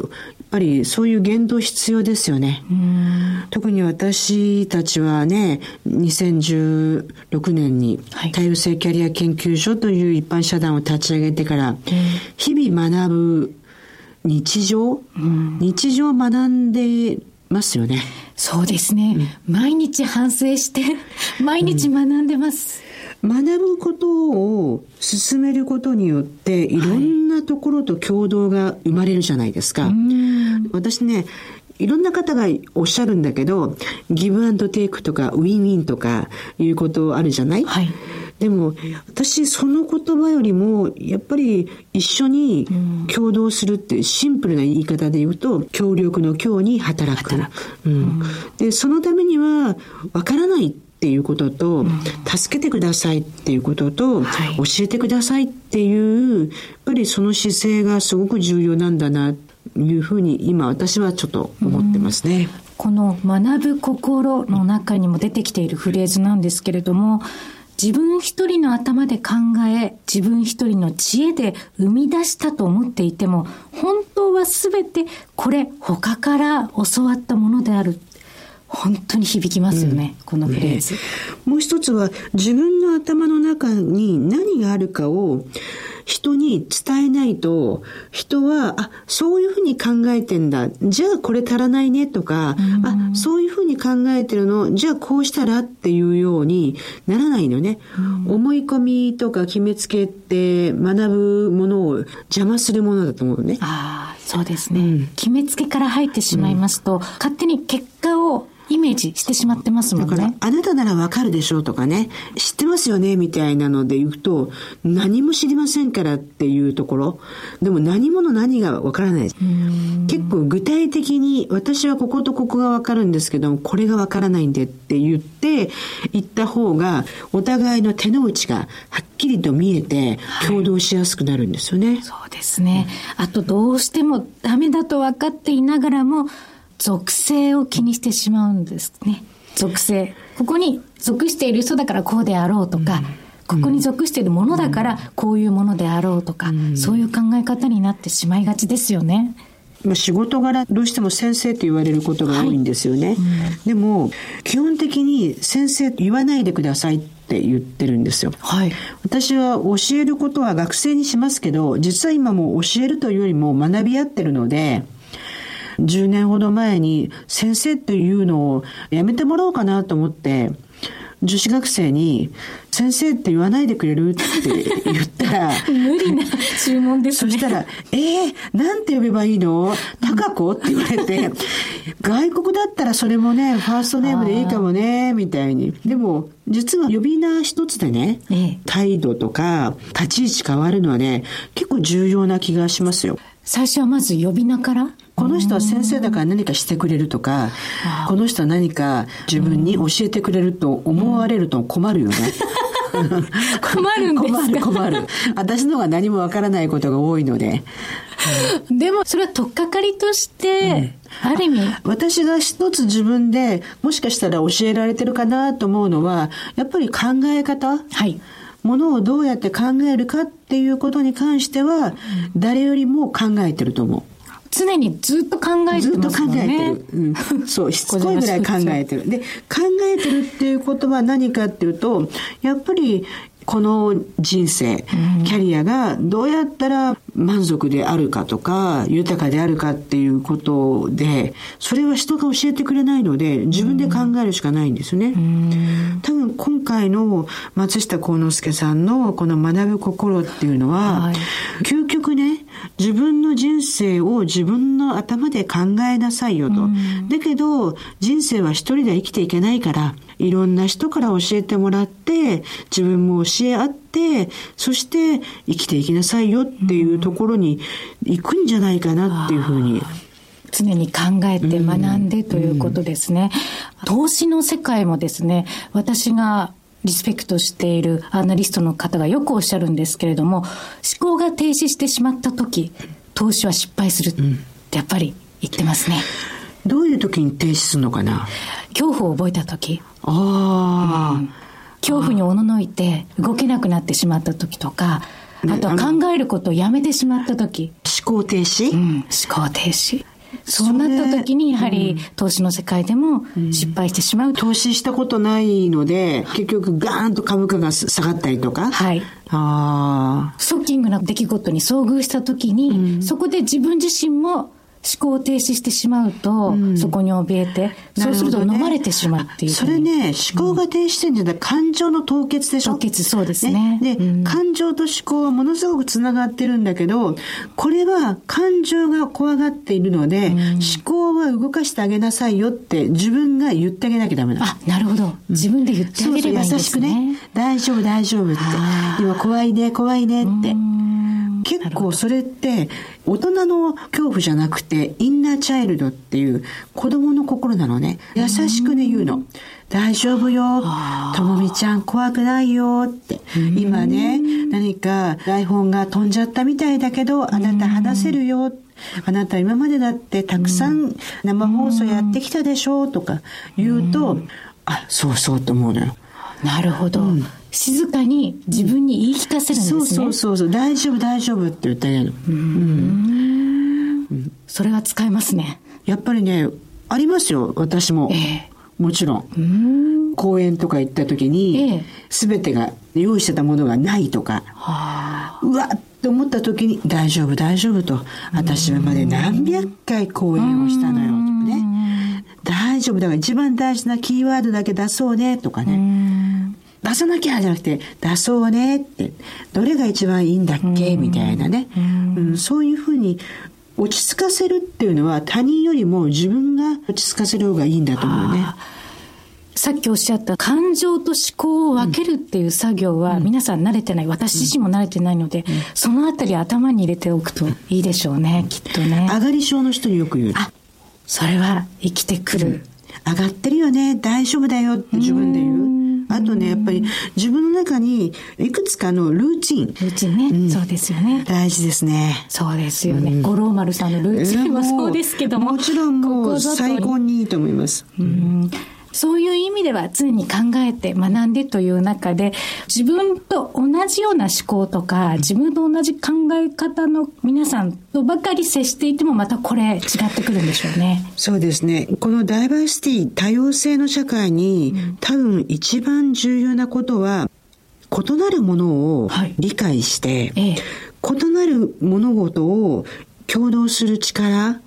ぱりそういう言動必要ですよね。特に私たちはね、2016年に多様性キャリア研究所という一般社団を立ち上げてから、日々学ぶ日常、日常を学んでますよね。
そうですね。うん、毎日反省して、毎日学んでます。
うん、学ぶことを進めることによって、いろんなところと共同が生まれるじゃないですか。はい、私ね、いろんな方がおっしゃるんだけど、ギブアンドテイクとかウィンウィンとかいうことあるじゃない？はい。でも、私、その言葉よりも、やっぱり一緒に共同するってシンプルな言い方で言うと、協力の協に働く。働く。うん、で、そのためには、わからないっていうことと、うん、助けてくださいっていうことと、はい、教えてくださいっていう、やっぱりその姿勢がすごく重要なんだな、というふうに今私はちょっと思ってますね。
この学ぶ心の中にも出てきているフレーズなんですけれども、自分一人の頭で考え、自分一人の知恵で生み出したと思っていても、本当は全てこれ他から教わったものである。本当に響きますよね、うん、このフレーズ、ね、
もう一つは自分の頭の中に何があるかを人に伝えないと、人は、あ、そういうふうに考えてんだ。じゃあこれ足らないねとか、あ、そういうふうに考えてるの、じゃあこうしたらっていうようにならないのね。思い込みとか決めつけって学ぶものを邪魔するものだと思うね。
ああ、そうですね、うん、決めつけから入ってしまいますと、うん、勝手に結果をイメージしてしまってますもんね。
だから、あなたならわかるでしょうとかね、知ってますよねみたいなので言うと、何も知りませんからっていうところ、でも何者何がわからない。結構具体的に、私はこことここがわかるんですけどこれがわからないんでって言って、言った方が、お互いの手の内がはっきりと見えて、共同しやすくなるんですよね。はい、
そうですね。あと、どうしてもダメだと分かっていながらも、属性を気にしてしまうんですね。属性。ここに属している人だからこうであろうとか、ここに属しているものだからこういうものであろうとか、そういう考え方になってしまいがちですよね。
まあ、仕事柄どうしても先生と言われることが多いんですよね。はいうん、でも基本的に先生と言わないでくださいって言ってるんですよ。はい、私は教えることは学生にしますけど実は今も教えるというよりも学び合ってるので10年ほど前に先生というのをやめてもらおうかなと思って、女子学生に、先生って言わないでくれるって言ったら、
無理な注文です
ね。そしたら、えー、なんて呼べばいいの？高子って言われて、外国だったらそれもね、ファーストネームでいいかもね、みたいに。でも、実は呼び名一つでね、ええ、態度とか立ち位置変わるのはね、結構重要な気がしますよ。
最初はまず呼び名から
この人は先生だから何かしてくれるとか、この人は何か自分に教えてくれると思われると困るよね。
困るんですか？
困る困る。私のが何もわからないことが多いので。
でもそれは取っかかりとして、うん、ある意味。
私が一つ自分でもしかしたら教えられてるかなと思うのは、やっぱり考え方。はい。ものをどうやって考えるかっていうことに関しては、誰よりも考えてると思う。
常にずっと考えてますもんね。ずっと考えてる。
うん、そう、しつこいぐらい考えてる。で、考えてるっていうことは何かっていうと、やっぱりこの人生、キャリアがどうやったら満足であるかとか、豊かであるかっていうことで、それは人が教えてくれないので、自分で考えるしかないんですね。多分今回の松下幸之助さんのこの学ぶ心っていうのは、はい、究極ね、自分の人生を自分の頭で考えなさいよと。だけど、人生は一人で生きていけないから、いろんな人から教えてもらって、自分も教え合って、そして生きていきなさいよっていうところに行くんじゃないかなっていうふうに。
常に考えて学んでということですね。投資の世界もですね、私がリスペクトしているアナリストの方がよくおっしゃるんですけれども、思考が停止してしまった時、投資は失敗するってやっぱり言ってますね。
どういう時に停止するのかな？
恐怖を覚えた時。ああ、うん、恐怖におののいて動けなくなってしまった時とか、あとは考えることをやめてしまった時。
思考停止、うん、
思考停止。そうなった時に、やはり、投資の世界でも失敗してしまう、うん、
投資したことないので、結局ガーンと株価が下がったりとか。はい。
ああ。ストッキングな出来事に遭遇した時に、うん、そこで自分自身も考を停止してしまうと、うん、そこに怯えて、そうすると飲まれてしまうっていう、
それね、思考が停止してるんじゃない、感情の凍結でしょ？
凍結、そうですね。
ねで、うん、感情と思考はものすごくつながってるんだけど、これは感情が怖がっているので、うん、思考は動かしてあげなさいよって自分が言ってあげなきゃダメなの。
あ、なるほど。自分で言ってあげればいいんですね。そうそう優しくね。
大丈夫、大丈夫って。今怖いね、怖いねって。結構それって大人の恐怖じゃなくてインナーチャイルドっていう子供の心なのね。優しくね言うの。大丈夫よ。ともみちゃん怖くないよって。今ね何か台本が飛んじゃったみたいだけどあなた話せるよ。あなた今までだってたくさん生放送やってきたでしょとか言うとあそうそうと思うのよ。
なるほど、うん。静かに自分に言い聞かせるんですね。
そうそうそう大丈夫大丈夫って言ってあげるの。うん。
それは使えますね。
やっぱりね、ありますよ、私も。えー、もちろん。ん公園とか行った時に、す、べ、てが用意してたものがないとか、うわっと思った時に、大丈夫大丈夫と、私はまで何百回講演をしたのよ、とかね。大丈夫だから一番大事なキーワードだけ出そうね、とかね。出さなきゃじゃなくて、出そうねって、どれが一番いいんだっけみたいなね、うん、そういうふうに落ち着かせるっていうのは他人よりも自分が落ち着かせる方がいいんだと思うね。
さっきおっしゃった感情と思考を分けるっていう作業は皆さん慣れてない、私自身も慣れてないので、そのあたり頭に入れておくといいでしょうね、きっとね。
上がり症の人によく言う。あ、
それは生きてくる。
上がってるよね、大丈夫だよって自分で言う。あとね、やっぱり自分の中にいくつかのルーチン。ル
ーチンね。うん、そうですよね。
大事ですね。
そうですよね。うん、五郎丸さんのルーチンもそうですけども。
もちろんもう最高にいいと思います。うん
そういう意味では常に考えて学んでという中で、自分と同じような思考とか、自分と同じ考え方の皆さんとばかり接していても、またこれ違ってくるんでしょうね。
そうですね。このダイバーシティ、多様性の社会に、多分一番重要なことは、異なるものを理解して、はいええ、異なる物事を共同する力、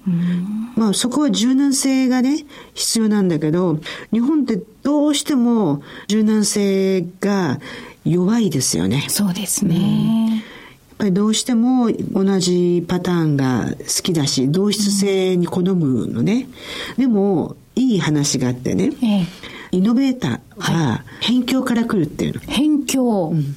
まあそこは柔軟性がね、必要なんだけど、日本ってどうしても柔軟性が弱いですよね。
そうですね。
やっぱりどうしても同じパターンが好きだし、同質性に好むのね。でも、いい話があってね、ええ、イノベーターは辺境から来るっていうの。
辺境、うん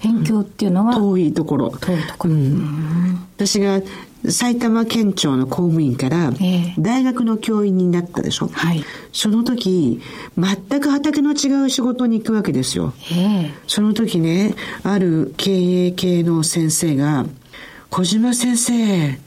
辺境っていうのは
遠いところ。
遠いところ。うん、
私が埼玉県庁の公務員から大学の教員になったでしょ、はい、その時全く畑の違う仕事に行くわけですよ、その時ねある経営系の先生が「小島先生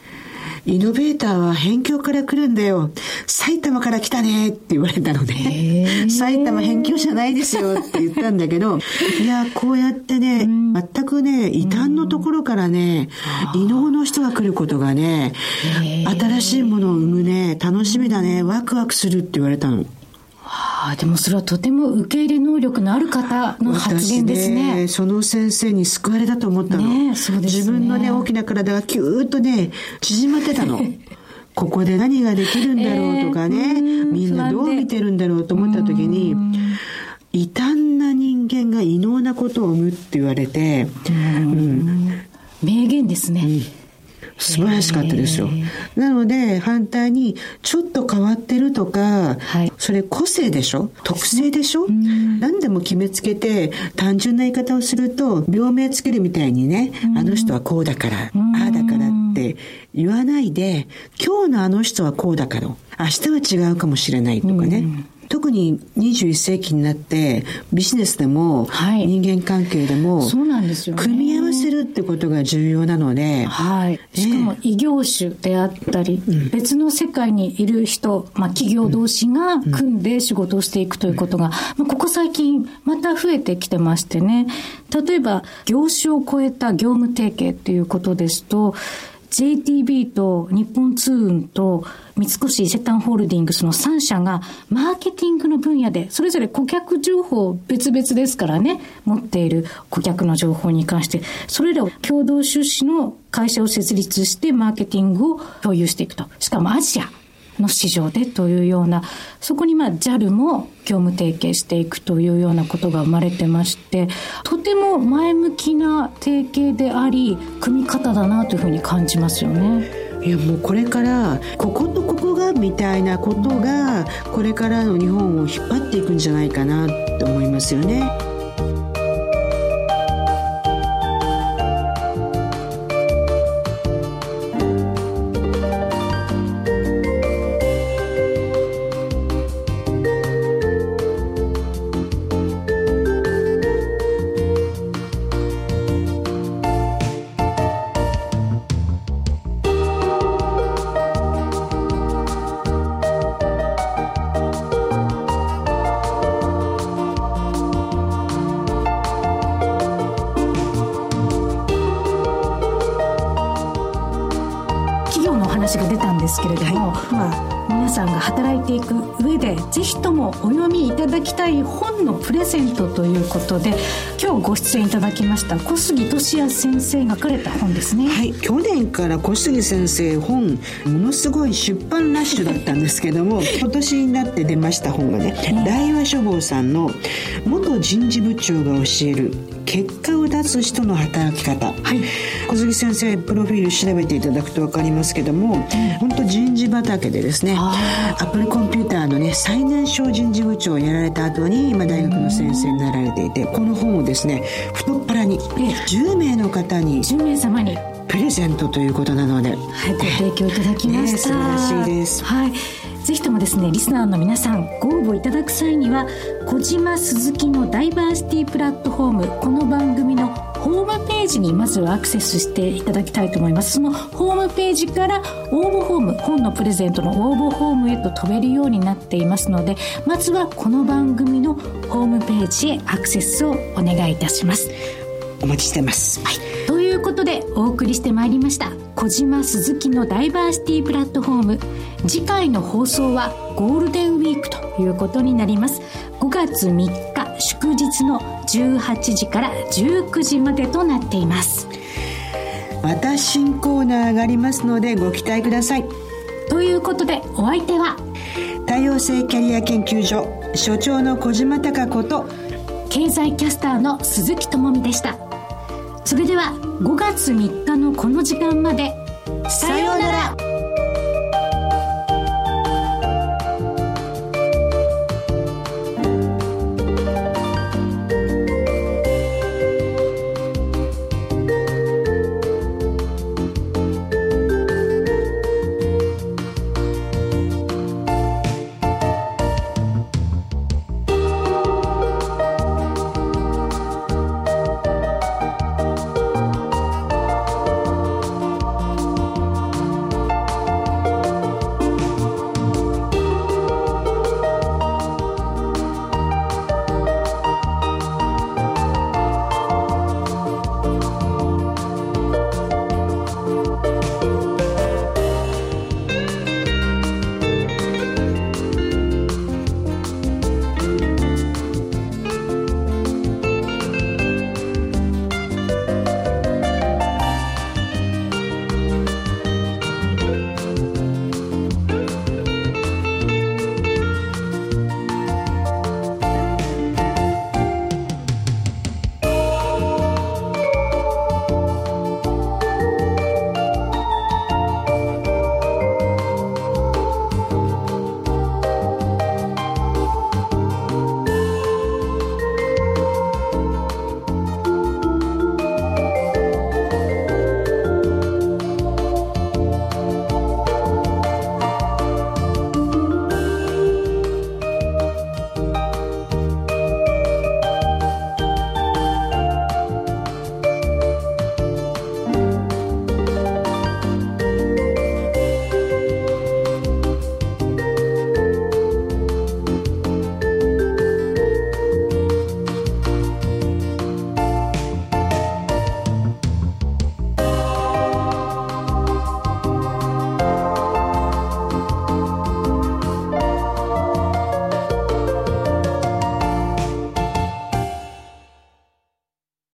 イノベーターは辺境から来るんだよ。埼玉から来たね。って言われたので、埼玉辺境じゃないですよって言ったんだけど、いや、こうやってね、全くね、異端のところからね、異能の人が来ることがね、新しいものを生むね、楽しみだね、ワクワクするって言われたの。
はあ、でもそれはとても受け入れ能力のある方の発言ですね。
ねその先生に救われたと思ったの。ね、そうですね自分のね、大きな体がキューッとね、縮まってたの。ここで何ができるんだろうとかね、えー、みんなどう見てるんだろうと思った時に、異端な人間が異能なことを生むって言われて、うん、
名言ですね。うん
素晴らしかったですよ。なので、反対に、ちょっと変わってるとか、はい、それ個性でしょ？特性でしょ？何でも決めつけて、単純な言い方をすると、病名つけるみたいにね、あの人はこうだから、ああだからって言わないで、今日のあの人はこうだから、明日は違うかもしれないとかね。特に21世紀になってビジネスでも人間関係でも、そうなんですよ、組み合わせるってことが重要なので、
はい、しかも異業種であったり、うん、別の世界にいる人、まあ、企業同士が組んで仕事をしていくということが、まあ、ここ最近また増えてきてましてね。例えば業種を超えた業務提携ということですと JTB と日本通運と三越伊勢丹ホールディングスの3社がマーケティングの分野でそれぞれ顧客情報別々ですからね持っている顧客の情報に関してそれらを共同出資の会社を設立してマーケティングを共有していくと。しかもアジア。の市場でというような、そこにまあ JAL も業務提携していくというようなことが生まれてまして、とても前向きな提携であり、組み方だなというふうに感じますよね。
いやもうこれからこことここがみたいなことがこれからの日本を引っ張っていくんじゃないかなと思いますよね。
ということで今日ご出演いただきました小杉俊也先生が書かれた本ですね。
はい。去年から小杉先生本ものすごい出版ラッシュだったんですけども 今年になって出ました本がね、大和書房さんの元人事部長が教える結果を出す人の働き方、はい、小杉先生プロフィール調べていただくと分かりますけども、うん、本当人事畑でですねアップルコンピューターのね最年少人事部長をやられた後に今大学の先生になられていてこの本をですね太っ腹に10名の方に
10名様に。
プレゼントということなので、は
い、ご提供いただきました、ね、
素晴らしいです。
はいぜひともですねリスナーの皆さんご応募いただく際には小島鈴木のダイバーシティプラットフォームこの番組のホームページにまずはアクセスしていただきたいと思いますそのホームページから応募フォーム本のプレゼントの応募フォームへと飛べるようになっていますのでまずはこの番組のホームページへアクセスをお願いいたします。
お待ちしてます、
はい、ということでお送りしてまいりました。小島鈴木のダイバーシティプラットフォーム。次回の放送はゴールデンウィークということになります。5月3日祝日の18時から19時までとなっています。
また新コーナーがありますのでご期待ください。
ということでお相手は
多様性キャリア研究所所長の小島貴子と
経済キャスターの鈴木智美でしたそれでは5月3日のこの時間まで。さようなら。